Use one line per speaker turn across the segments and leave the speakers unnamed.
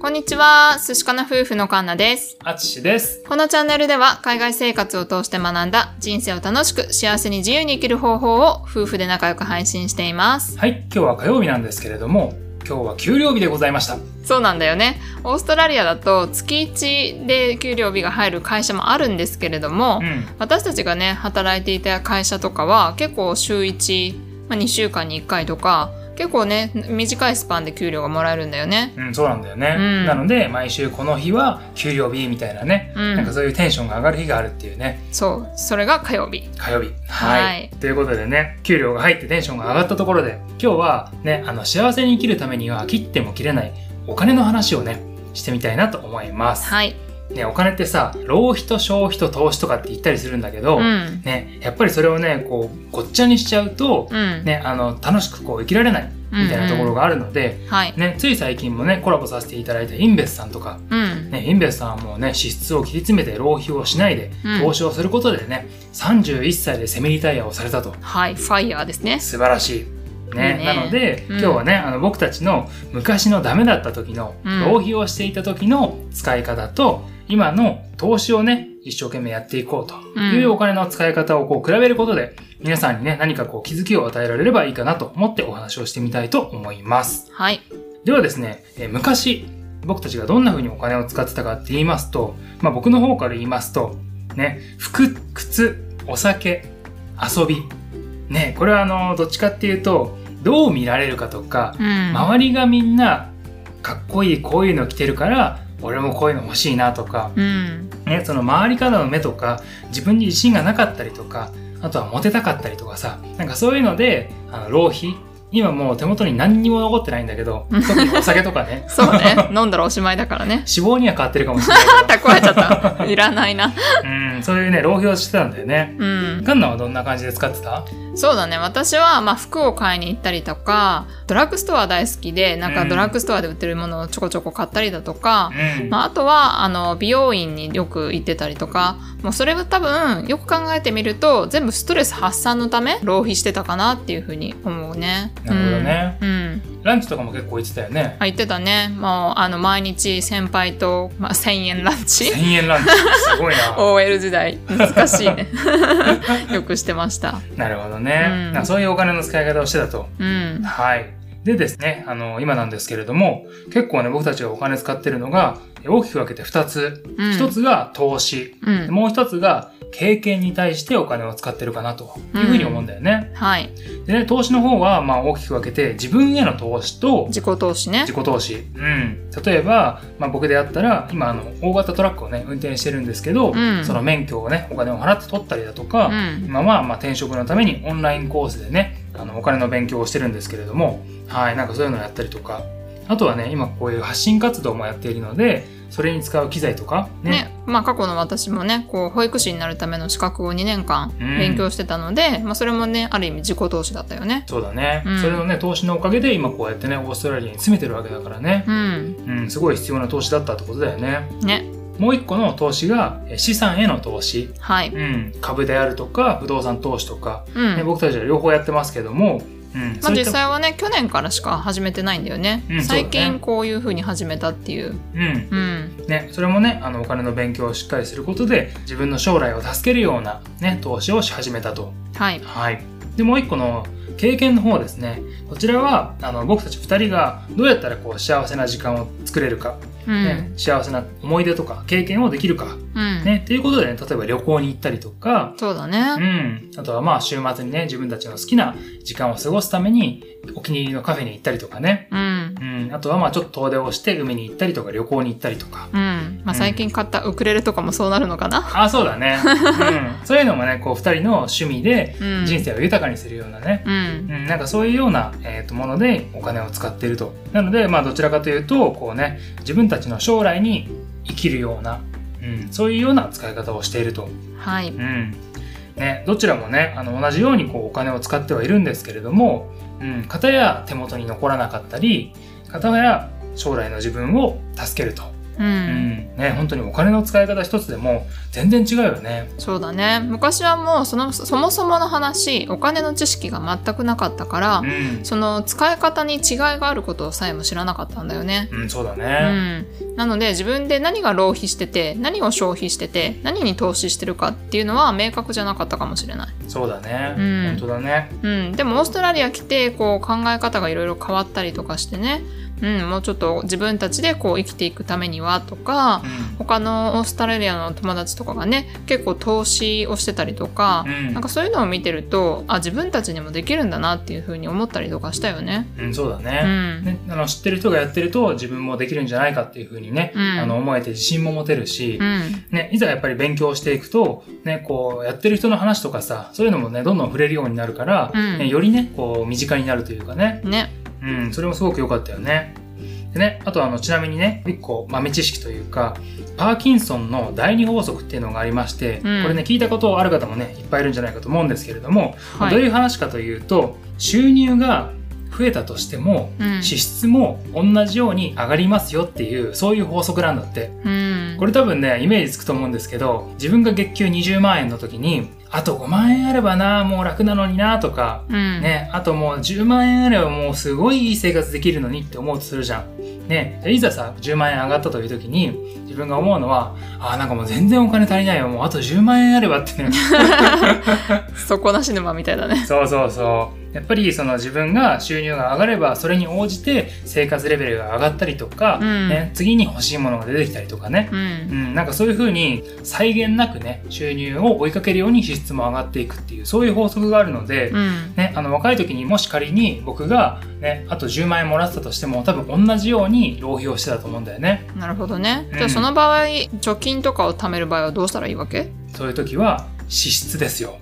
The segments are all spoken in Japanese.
こんにちは、寿司かな夫婦のカンナです。
あつしです。
このチャンネルでは海外生活を通して学んだ人生を楽しく幸せに自由に生きる方法を夫婦で仲良く配信しています。
はい、今日は火曜日なんですけれども、今日は給料日でございました。
そうなんだよね。オーストラリアだと月1で給料日が入る会社もあるんですけれども、
うん。
私たちがね、働いていた会社とかは結構週1、まあ、2週間に1回とか、結構ね、短いスパンで給料がもらえるんだよね。
うん、そうなんだよね。
うん
なので、毎週この日は給料日みたいなね、
うん
なんかそういうテンションが上がる日があるっていうね、
そう、それが火曜日。
火曜日。はい。
はい
ということでね、給料が入ってテンションが上がったところで、今日はね、あの、幸せに生きるためには切っても切れないお金の話をね、してみたいなと思います。
はい。
ね、お金ってさ、浪費と消費と投資とかって言ったりするんだけど、
うん。
ね、やっぱりそれをね、こう、ごっちゃにしちゃうと、
うん。
ね、あの、楽しくこう生きられないみたいなところがあるので、
はい。
ね、つい最近もね、コラボさせていただいたインベスさんとか、
うん。
ね、インベスさんはもうね、支出を切り詰めて浪費をしないで、
うん
投資をすることでね、31歳でセミリタイヤをされたと。
はい。ファイヤーですね。
素晴らしい。ね、
ね
なので、
うん
今日はね、あの僕たちの昔のダメだった時の、
うん
浪費をしていた時の使い方と、今の投資をね、一生懸命やっていこうという
うん
お金の使い方をこう比べることで、皆さんにね、何かこう気づきを与えられればいいかなと思ってお話をしてみたいと思います。
はい。
ではですね、えー昔、僕たちがどんな風にお金を使ってたかって言いますと、まあ僕の方から言いますと、ね、服、靴、お酒、遊び。ね、これはあの、どっちかっていうと、どう見られるかとか、
うん。
周りがみんな、かっこいい、こういうの着てるから、俺もこういうの欲しいなとか、
うん。
ね、その周りからの目とか、自分に自信がなかったりとか、あとはモテたかったりとかさ、なんかそういうので、あの、浪費今もう手元に何にも残ってないんだけど、特にお酒とかね、
そうね。飲んだらおしまいだからね。
脂肪には変わってるかもしれない
蓄えちゃった。いらないな。
うん、そういうね、浪費をしてたんだよね。
うん。
カンナはどんな感じで使ってた？
そうだね。私は、まあ、服を買いに行ったりとか、ドラッグストア大好きで、なんか
うん
ドラッグストアで売ってるものをちょこちょこ買ったりだとか、
うん。
まあ、あとは、あの、美容院によく行ってたりとか、もうそれは多分、よく考えてみると、全部ストレス発散のため、浪費してたかなっていうふうに思うね。
なるほどね
うん。うん。
ランチとかも結構行ってたよね。
あ、言ってたね。もう、あの、毎日先輩と、まあ、1000円ランチ。
1000円ランチ。すごいな。
OL 時代。難しいね。よくしてました。
なるほどね。
うん
そういうお金の使い方をしてたと。
うん。
はい。でですね、あの、今なんですけれども、結構ね、僕たちがお金使ってるのが、大きく分けて2つ。
うん
1つが投資。
うん。
もう1つが経験に対してお金を使ってるかなというふうに思うんだよね。
はい。
でね、投資の方は、まあ大きく分けて、自分への投資と
自己投資ね
自。己投資。うん。例えば、まあ僕であったら、今あの、大型トラックをね、運転してるんですけど、
うん
その免許をね、お金を払って取ったりだとか、
うん。
今はまあ転職のためにオンラインコースでね、あのお金の勉強をしてるんですけれども、はい、なんかそういうのをやったりとか、あとはね、今こういう発信活動もやっているので、それに使う機材とか、ね、
ね、まあ過去の私もね、こう、保育士になるための資格を2年間
うん
勉強してたので、まあそれもね、ある意味自己投資だったよね。
そうだね、
うん
それのね、投資のおかげで今こうやってね、オーストラリアに住めてるわけだからね、
うん。
うん、すごい必要な投資だったってことだよね。
ね。
もう一個の投資がえ資産への投資、
はい。
うん、株であるとか、不動産投資とか、
うん。
ね、僕たちは両方やってますけども、うん、
まあ実際はね、去年からしか始めてないんだよね。
うん
最近こういう風に始めたっていう。
うん、
うん。
ね、それもね、あの、お金の勉強をしっかりすることで、自分の将来を助けるような、ね、投資をし始めたと。
はい。
はい。で、もう一個の経験の方ですね。こちらは、あの、僕たち二人がどうやったらこう、幸せな時間を作れるか、
うん。
ね、幸せな思い出とか経験をできるか、
うん。
ね、っていうことでね、例えば旅行に行ったりとか、う
そうだね。
ん。あとはまあ、週末にね、自分たちの好きな時間を過ごすために、お気に入りのカフェに行ったりとかね。
うん。
うん。あとはまあ、ちょっと遠出をして海に行ったりとか、旅行に行ったりとか。
うん。まあ最近買ったウクレレとかもそうなるのかな。
あ、そうだね。うん。そういうのもね、こう、二人の趣味で
うん。
人生を豊かにするようなね、
うん。
うん、なんかそういうような、えーとものでお金を使っていると。なので、まあ、どちらかというと、こうね、自分たちの将来に生きるような、うん、そういうような使い方をしていると。
はい。
うん。ね、どちらもね、あの、同じようにこう、お金を使ってはいるんですけれども、うん、片や手元に残らなかったり、片や将来の自分を助けると。
う。
うんん。ね、本当にお金の使い方一つでも全然違うよね。
そうだね。昔はもうその、そもそもの話、お金の知識が全くなかったから、
うん。
その使い方に違いがあることをさえも知らなかったんだよね。
うん、そうだ
う
ね。
ん、なので自分で何が浪費してて何を消費してて何に投資してるかっていうのは明確じゃなかったかもしれない、
そうだね。
うん
本当だね。
うん、でもオーストラリア来てこう考え方がいろいろ変わったりとかしてね、うん、もうちょっと自分たちでこう生きていくためにはとか
うん。
他のオーストラリアの友達とかがね結構投資をしてたりとか、
うん。
なんかそういうのを見てるとあ自分たちにもできるんだなっていうふうに思ったりとかしたよね。
うん、そうだ
う
ね。
ん。
ね、あの知ってる人がやってると自分もできるんじゃないかっていうふうにね、
うん。
あの思えて自信も持てるし
う、ん。
ね、いざやっぱり勉強していくと、ね、こうやってる人の話とかさそういうのもねどんどん触れるようになるから、
うん。
ね、よりねこう身近になるというかね、
ね
うん、それもすごく良かったよね。でね、あとあのちなみにね一個豆知識というかパーキンソンの第二法則っていうのがありまして、
うん。
これね聞いたことある方もねいっぱいいるんじゃないかと思うんですけれども、
はい。
どういう話かというと収入が増えたとしても
うん。
支出も同じように上がりますよっていうそういう法則なんだって。
うん。
これ多分ねイメージつくと思うんですけど自分が月給20万円の時にあと5万円あればなもう楽なのになとか
うん
ね、あともう10万円あればもうすごいいい生活できるのにって思うとするじゃん。ね、でいざさ、10万円上がったという時に、自分が思うのは、あーなんかもう全然お金足りないよ、もうあと10万円あればってね。
底なし沼みたいだね。
そうそうそう。やっぱりその自分が収入が上がれば、それに応じて生活レベルが上がったりとか、
うん
ね、次に欲しいものが出てきたりとかね。
う。
うんん、なんかそういう風に際限なくね、収入を追いかけるように支出も上がっていくっていう、そういう法則があるので、
うん。
ね、あの若い時にもし仮に僕が、ね、あと10万円もらってたとしても多分同じように浪費をしてたと思うんだよね。
なるほどね。
うん
じゃあその場合、貯金とかを貯める場合はどうしたらいいわけ？
そういう時は支出ですよ。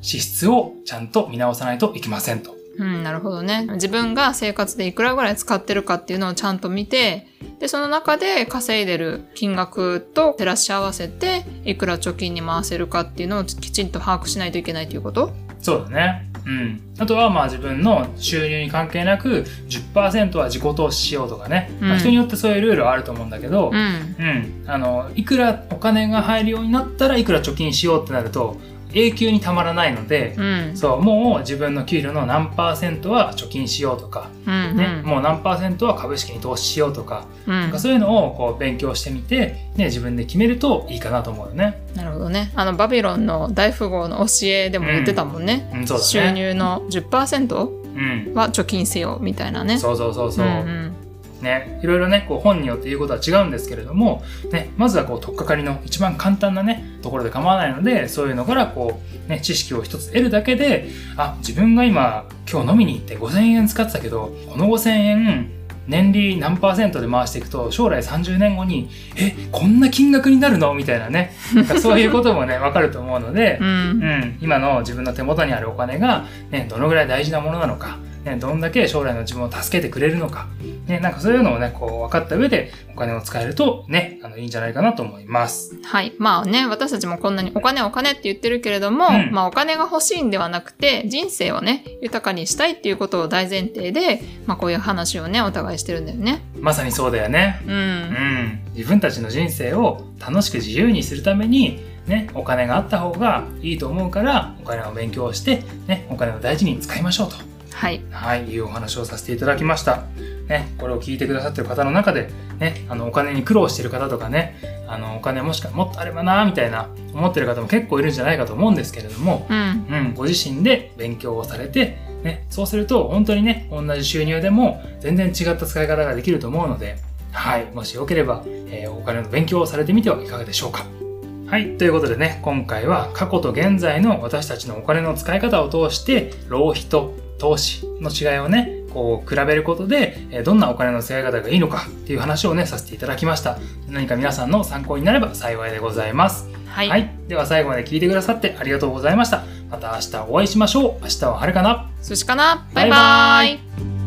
支出をちゃんと見直さないといけませんと。
うん、なるほどね。自分が生活でいくらぐらい使ってるかっていうのをちゃんと見て、で、その中で稼いでる金額と照らし合わせて、いくら貯金に回せるかっていうのをきちんと把握しないといけないということ？
そうだね。うん。あとはまあ自分の収入に関係なく10%は自己投資しようとかね。まあ
うん
人によってそういうルールはあると思うんだけど、
うん。
うん。あの、いくらお金が入るようになったらいくら貯金しようってなると永久にたまらないので、
うん。
そう、もう自分の給料の何パーセントは貯金しようとか、
うん。
ね、もう何パーセントは株式に投資しようとか、
うん。
かそういうのをこう勉強してみて、ね、自分で決めるといいかなと思うよね。
なるほどね。あの、バビロンの大富豪の教えでも言ってたもんね。
うん、そうだね。
収入の10%
うん。
は貯金せよ、みたいなね。
そうそうそうそう。
んん
ね、いろいろね、こう本によって言うことは違うんですけれども、ね、まずはこう、とっかかりの一番簡単なね、ところで構わないので、そういうのからこう、ね、知識を一つ得るだけで、あ、自分が今、今日飲みに行って5000円使ってたけど、この5000円、年利何パーセントで回していくと、将来30年後に、え、こんな金額になるの？みたいなね、そういうこともね、わかると思うので
う、ん。
うん、今の自分の手元にあるお金が、ね、どのぐらい大事なものなのか、ね、どんだけ将来の自分を助けてくれるのか、ね、なんかそういうのをね、こう分かった上でお金を使えるとね、あの、いいんじゃないかなと思います。
はい。まあね、私たちもこんなにお金お金って言ってるけれども、
うん
まあお金が欲しいんではなくて、人生をね、豊かにしたいっていうことを大前提で、まあこういう話をね、お互いしてるんだよね。
まさにそうだよね。
う。
うんん。自分たちの人生を楽しく自由にするために、ね、お金があった方がいいと思うから、お金を勉強して、ね、お金を大事に使いましょうと。
はい。
はい、いうお話をさせていただきました。ね、これを聞いてくださってる方の中で、ね、あの、お金に苦労してる方とかね、あの、お金もしかもっとあればな、みたいな、思ってる方も結構いるんじゃないかと思うんですけれども、
うん。
うん、ご自身で勉強をされて、ね、そうすると、本当にね、同じ収入でも、全然違った使い方ができると思うので、はい、もしよければ、えーお金の勉強をされてみてはいかがでしょうか。はい。ということでね、今回は過去と現在の私たちのお金の使い方を通して、浪費と投資の違いをね、こう比べることで、えーどんなお金の使い方がいいのかっていう話をね、させていただきました。何か皆さんの参考になれば幸いでございます。
はい。
はい。では最後まで聞いてくださってありがとうございました。また明日お会いしましょう。明日は晴れかな
寿司かなバイバ
バイバ
イ